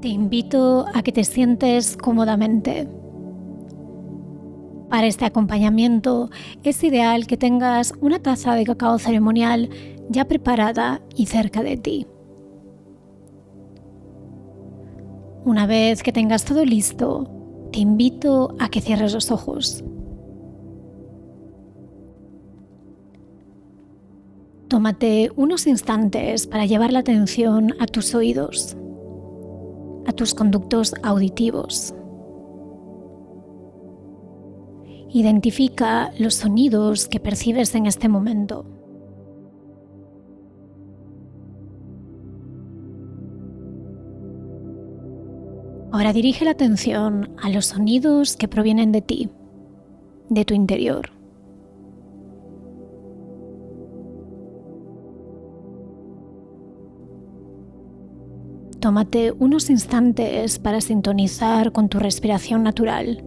Te invito a que te sientes cómodamente. Para este acompañamiento es ideal que tengas una taza de cacao ceremonial ya preparada y cerca de ti. Una vez que tengas todo listo, te invito a que cierres los ojos. Tómate unos instantes para llevar la atención a tus oídos, a tus conductos auditivos. Identifica los sonidos que percibes en este momento. Ahora dirige la atención a los sonidos que provienen de ti, de tu interior. Tómate unos instantes para sintonizar con tu respiración natural.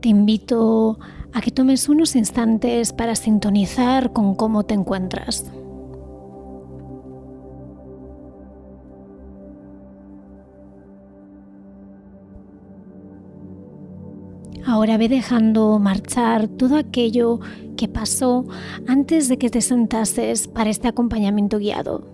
Te invito a que tomes unos instantes para sintonizar con cómo te encuentras. Ahora ve dejando marchar todo aquello que pasó antes de que te sentases para este acompañamiento guiado.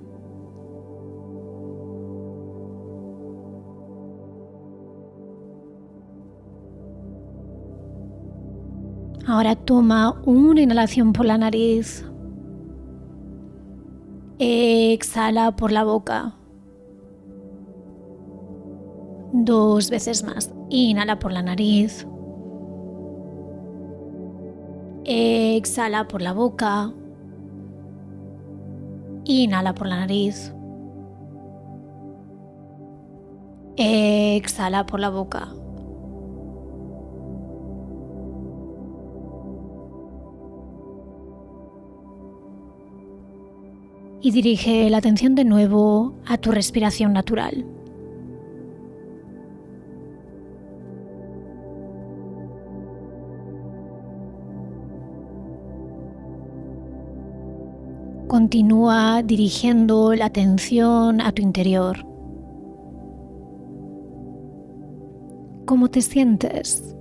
Ahora toma una inhalación por la nariz. Exhala por la boca. Dos veces más. Inhala por la nariz. Exhala por la boca. Inhala por la nariz. Exhala por la boca. Y dirige la atención de nuevo a tu respiración natural. Continúa dirigiendo la atención a tu interior. ¿Cómo te sientes?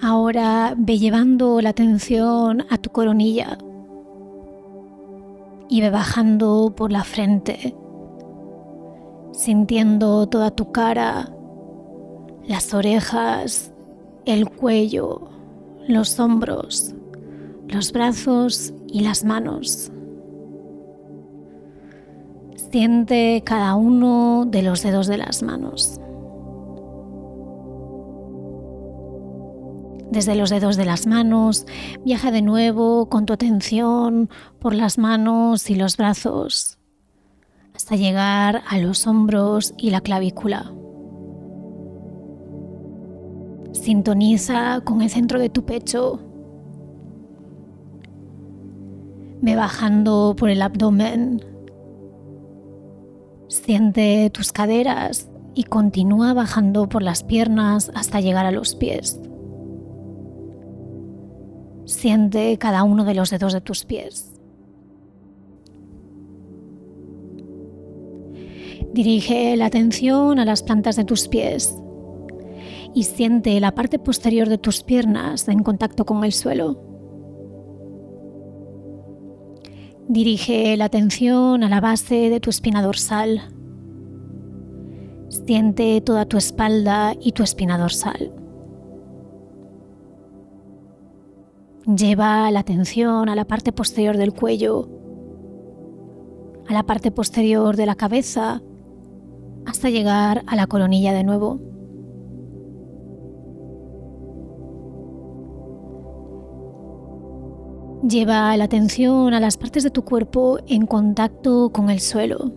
Ahora ve llevando la atención a tu coronilla ve bajando por la frente, sintiendo toda tu cara, las orejas, el cuello, los hombros, los brazos y las manos. Siente cada uno de los dedos de las manos. Desde los dedos de las manos, viaja de nuevo con tu atención por las manos y los brazos, hasta llegar a los hombros y la clavícula. Sintoniza con el centro de tu pecho. Ve bajando por el abdomen. Siente tus caderas y continúa bajando por las piernas hasta llegar a los pies. Siente cada uno de los dedos de tus pies. Dirige la atención a las plantas de tus pies y siente la parte posterior de tus piernas en contacto con el suelo. Dirige la atención a la base de tu espina dorsal. Siente toda tu espalda y tu espina dorsal. Lleva la atención a la parte posterior del cuello, a la parte posterior de la cabeza, hasta llegar a la coronilla de nuevo. Lleva la atención a las partes de tu cuerpo en contacto con el suelo.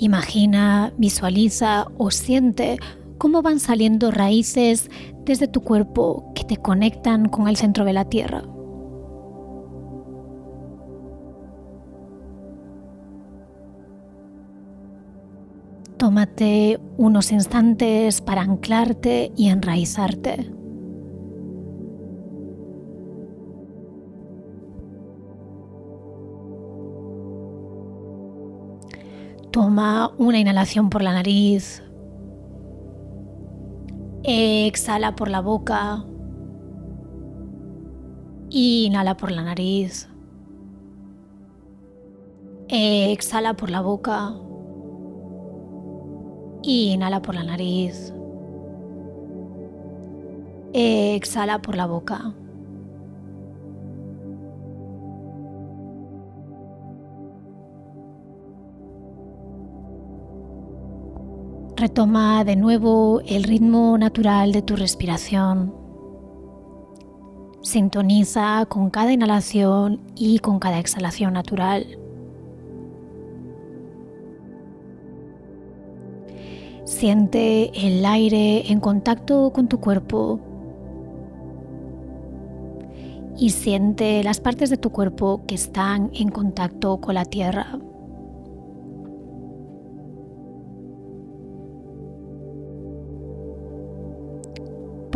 Imagina, visualiza o siente cómo van saliendo raíces desde tu cuerpo que te conectan con el centro de la Tierra. Tómate unos instantes para anclarte y enraizarte. Toma una inhalación por la nariz. Exhala por la boca. Inhala por la nariz. Exhala por la boca. Inhala por la nariz. Exhala por la boca. Retoma de nuevo el ritmo natural de tu respiración. Sintoniza con cada inhalación y con cada exhalación natural. Siente el aire en contacto con tu cuerpo y siente las partes de tu cuerpo que están en contacto con la tierra.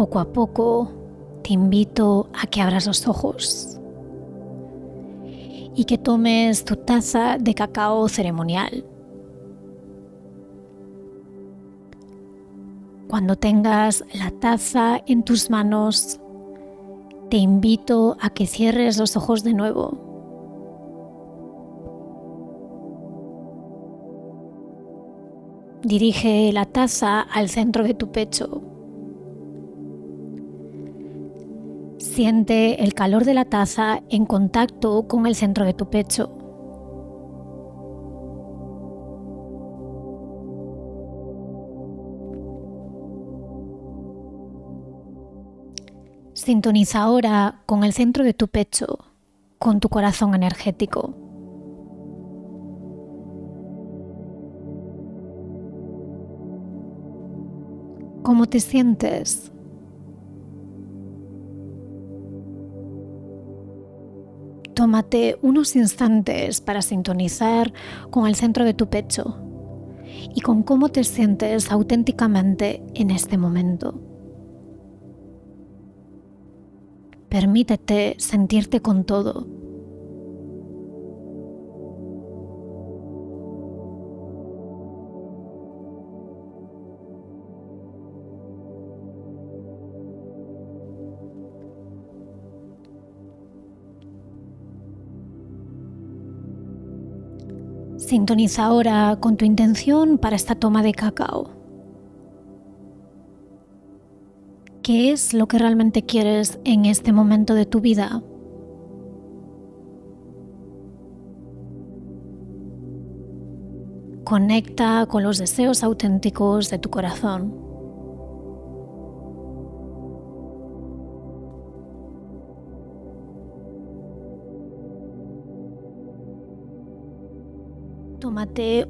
Poco a poco te invito a que abras los ojos y que tomes tu taza de cacao ceremonial. Cuando tengas la taza en tus manos, te invito a que cierres los ojos de nuevo. Dirige la taza al centro de tu pecho Siente el calor de la taza en contacto con el centro de tu pecho. Sintoniza ahora con el centro de tu pecho, con tu corazón energético. ¿Cómo te sientes? Tómate unos instantes para sintonizar con el centro de tu pecho y con cómo te sientes auténticamente en este momento. Permítete sentirte con todo Sintoniza ahora con tu intención para esta toma de cacao. ¿Qué es lo que realmente quieres en este momento de tu vida? Conecta con los deseos auténticos de tu corazón.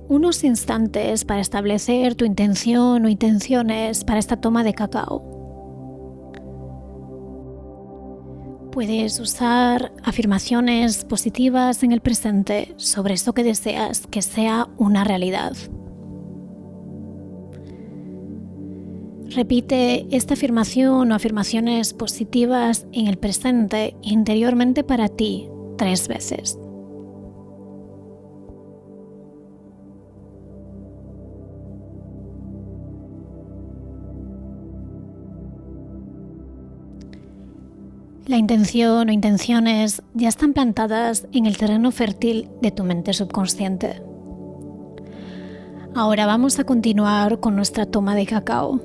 Unos instantes para establecer tu intención o intenciones para esta toma de cacao. Puedes usar afirmaciones positivas en el presente sobre eso que deseas que sea una realidad. Repite esta afirmación o afirmaciones positivas en el presente interiormente para ti tres veces. La intención o intenciones ya están plantadas en el terreno fértil de tu mente subconsciente. Ahora vamos a continuar con nuestra toma de cacao.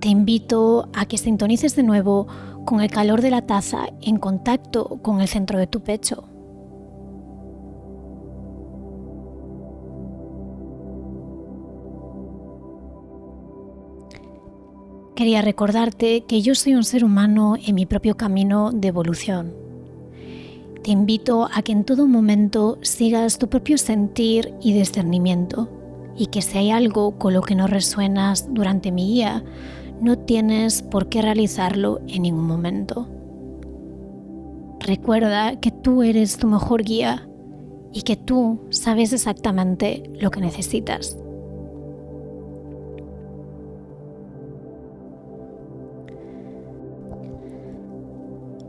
Te invito a que sintonices de nuevo con el calor de la taza en contacto con el centro de tu pecho. Quería recordarte que yo soy un ser humano en mi propio camino de evolución. Te invito a que en todo momento sigas tu propio sentir y discernimiento, y que si hay algo con lo que no resuenas durante mi guía, no tienes por qué realizarlo en ningún momento. Recuerda que tú eres tu mejor guía y que tú sabes exactamente lo que necesitas.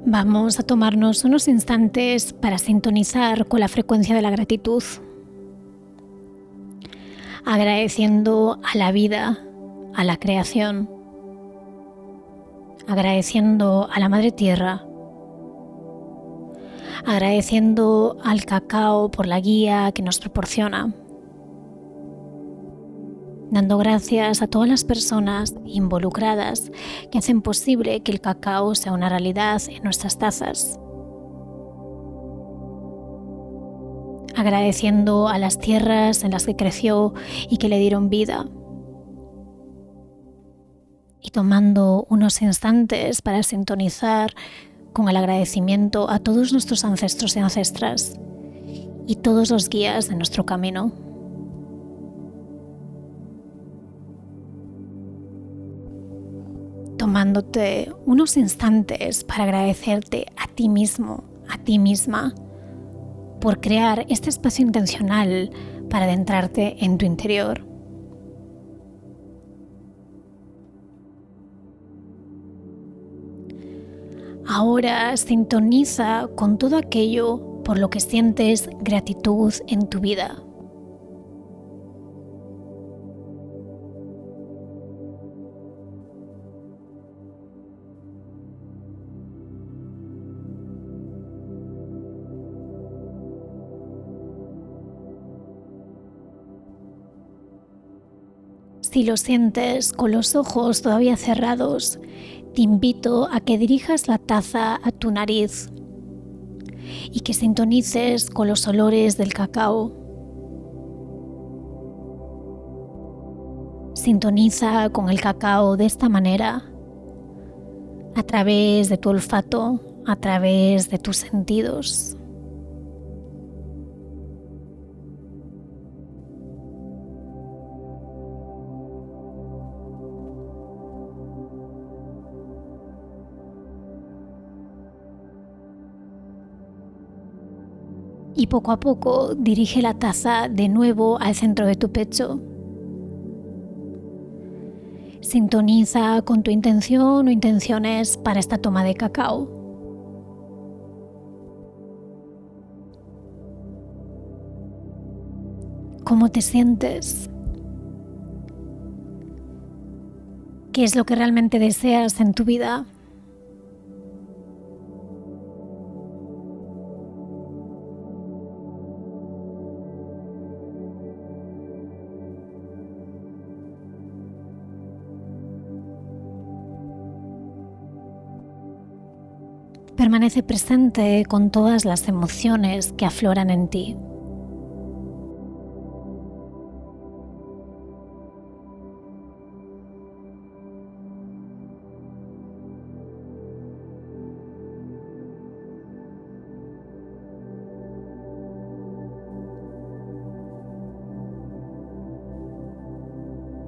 Vamos a tomarnos unos instantes para sintonizar con la frecuencia de la gratitud, agradeciendo a la vida, a la creación, agradeciendo a la Madre Tierra, agradeciendo al cacao por la guía que nos proporciona, dando gracias a todas las personas involucradas que hacen posible que el cacao sea una realidad en nuestras tazas. Agradeciendo a las tierras en las que creció y que le dieron vida. Y tomando unos instantes para sintonizar con el agradecimiento a todos nuestros ancestros y ancestras y todos los guías de nuestro camino. Tomándote unos instantes para agradecerte a ti mismo, a ti misma, por crear este espacio intencional para adentrarte en tu interior. Ahora sintoniza con todo aquello por lo que sientes gratitud en tu vida. Si lo sientes con los ojos todavía cerrados, te invito a que dirijas la taza a tu nariz y que sintonices con los olores del cacao. Sintoniza con el cacao de esta manera, a través de tu olfato, a través de tus sentidos. Poco a poco dirige la taza de nuevo al centro de tu pecho. Sintoniza con tu intención o intenciones para esta toma de cacao. ¿Cómo te sientes? ¿Qué es lo que realmente deseas en tu vida? Permanece presente con todas las emociones que afloran en ti.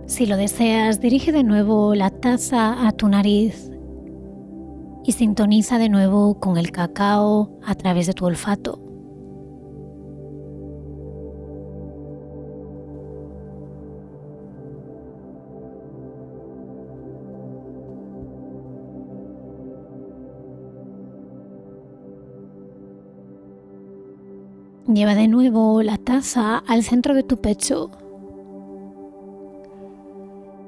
Si lo deseas, dirige de nuevo la taza a tu nariz y sintoniza de nuevo con el cacao a través de tu olfato. Lleva de nuevo la taza al centro de tu pecho.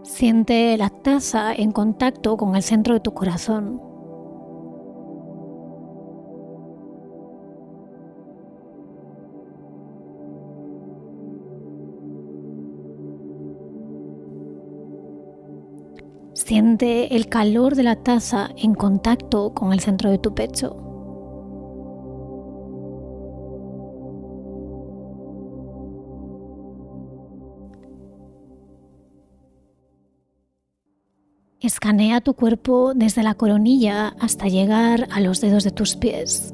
Siente la taza en contacto con el centro de tu corazón. Siente el calor de la taza en contacto con el centro de tu pecho. Escanea tu cuerpo desde la coronilla hasta llegar a los dedos de tus pies.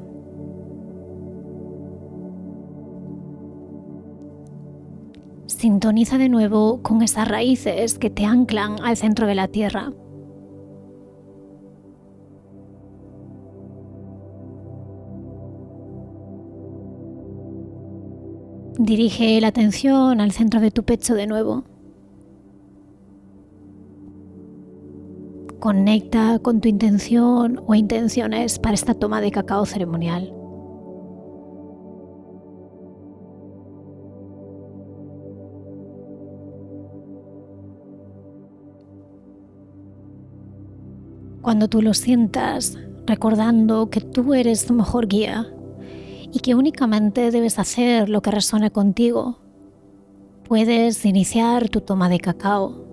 Sintoniza de nuevo con esas raíces que te anclan al centro de la tierra. Dirige la atención al centro de tu pecho de nuevo. Conecta con tu intención o intenciones para esta toma de cacao ceremonial. Cuando tú lo sientas, recordando que tú eres tu mejor guía y que únicamente debes hacer lo que resuene contigo, puedes iniciar tu toma de cacao.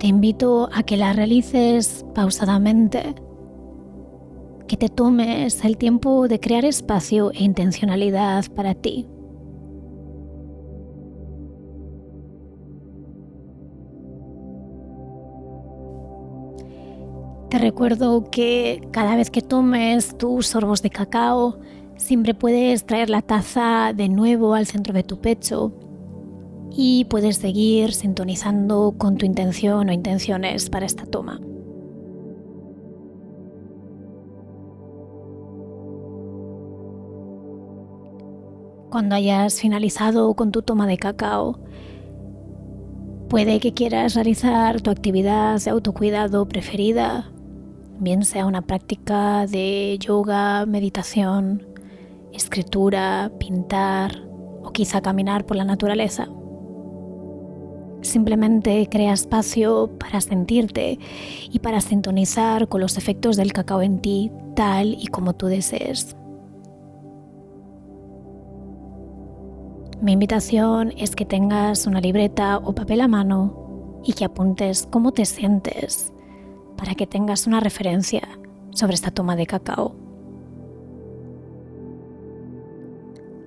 Te invito a que la realices pausadamente, que te tomes el tiempo de crear espacio e intencionalidad para ti. Te recuerdo que cada vez que tomes tus sorbos de cacao, siempre puedes traer la taza de nuevo al centro de tu pecho y puedes seguir sintonizando con tu intención o intenciones para esta toma. Cuando hayas finalizado con tu toma de cacao, puede que quieras realizar tu actividad de autocuidado preferida, bien sea una práctica de yoga, meditación, escritura, pintar o quizá caminar por la naturaleza. Simplemente crea espacio para sentirte y para sintonizar con los efectos del cacao en ti tal y como tú desees. Mi invitación es que tengas una libreta o papel a mano y que apuntes cómo te sientes para que tengas una referencia sobre esta toma de cacao.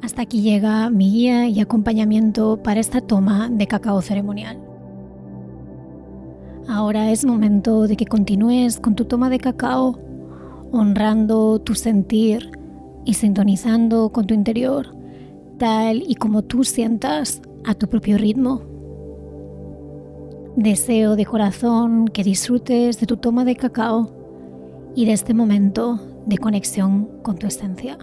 Hasta aquí llega mi guía y acompañamiento para esta toma de cacao ceremonial. Ahora es momento de que continúes con tu toma de cacao, honrando tu sentir y sintonizando con tu interior, tal y como tú sientas a tu propio ritmo. Deseo de corazón que disfrutes de tu toma de cacao y de este momento de conexión con tu esencia.